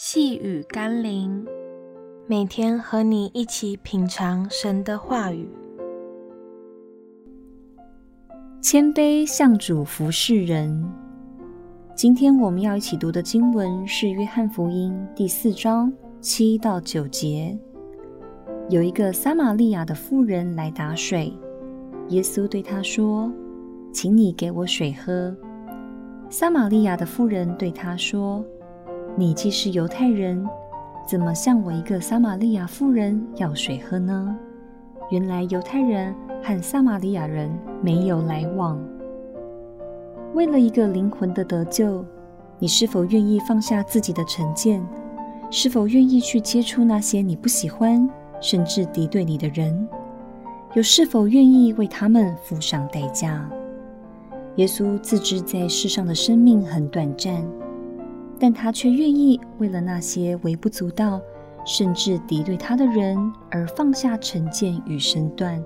细雨甘霖，每天和你一起品尝神的话语，谦卑向主服侍人。今天我们要一起读的经文是《约翰福音》第四章七到九节。有一个撒玛利亚的妇人来打水，耶稣对她说：“请你给我水喝。”撒玛利亚的妇人对他说：“你既是犹太人，怎么向我一个撒玛利亚妇人要水喝呢？”原来犹太人和撒玛利亚人没有来往。为了一个灵魂的得救，你是否愿意放下自己的成见？是否愿意去接触那些你不喜欢甚至敌对你的人？又是否愿意为他们付上代价？耶稣自知在世上的生命很短暂，但他却愿意为了那些微不足道甚至敌对他的人而放下成见与身段，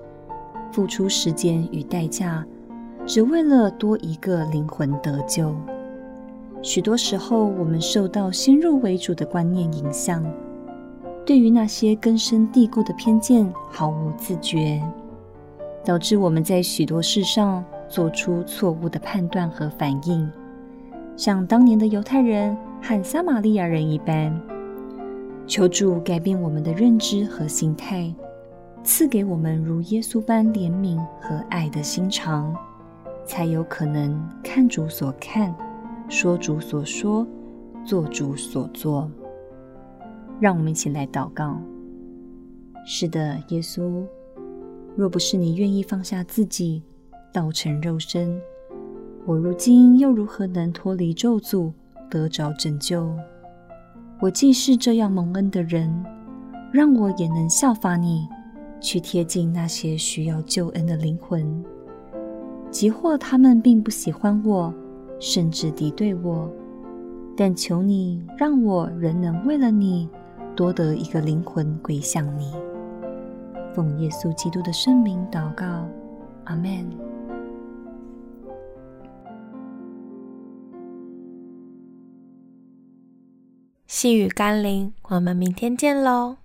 付出时间与代价，只为了多一个灵魂得救。许多时候，我们受到先入为主的观念影响，对于那些根深蒂固的偏见毫无自觉，导致我们在许多事上，做出错误的判断和反应，像当年的犹太人和撒玛利亚人一般。求主改变我们的认知和心态，赐给我们如耶稣般怜悯和爱的心肠，才有可能看主所看，说主所说，做主所做。让我们一起来祷告。是的，耶稣，若不是你愿意放下自己，道成肉身，我如今又如何能脱离咒诅，得着拯救？我既是这样蒙恩的人，让我也能效法你，去贴近那些需要救恩的灵魂。即或他们并不喜欢我，甚至敌对我，但求你让我仍能为了你，多得一个灵魂归向你。奉耶稣基督的圣名祷告，阿门。细雨甘霖，我们明天见喽。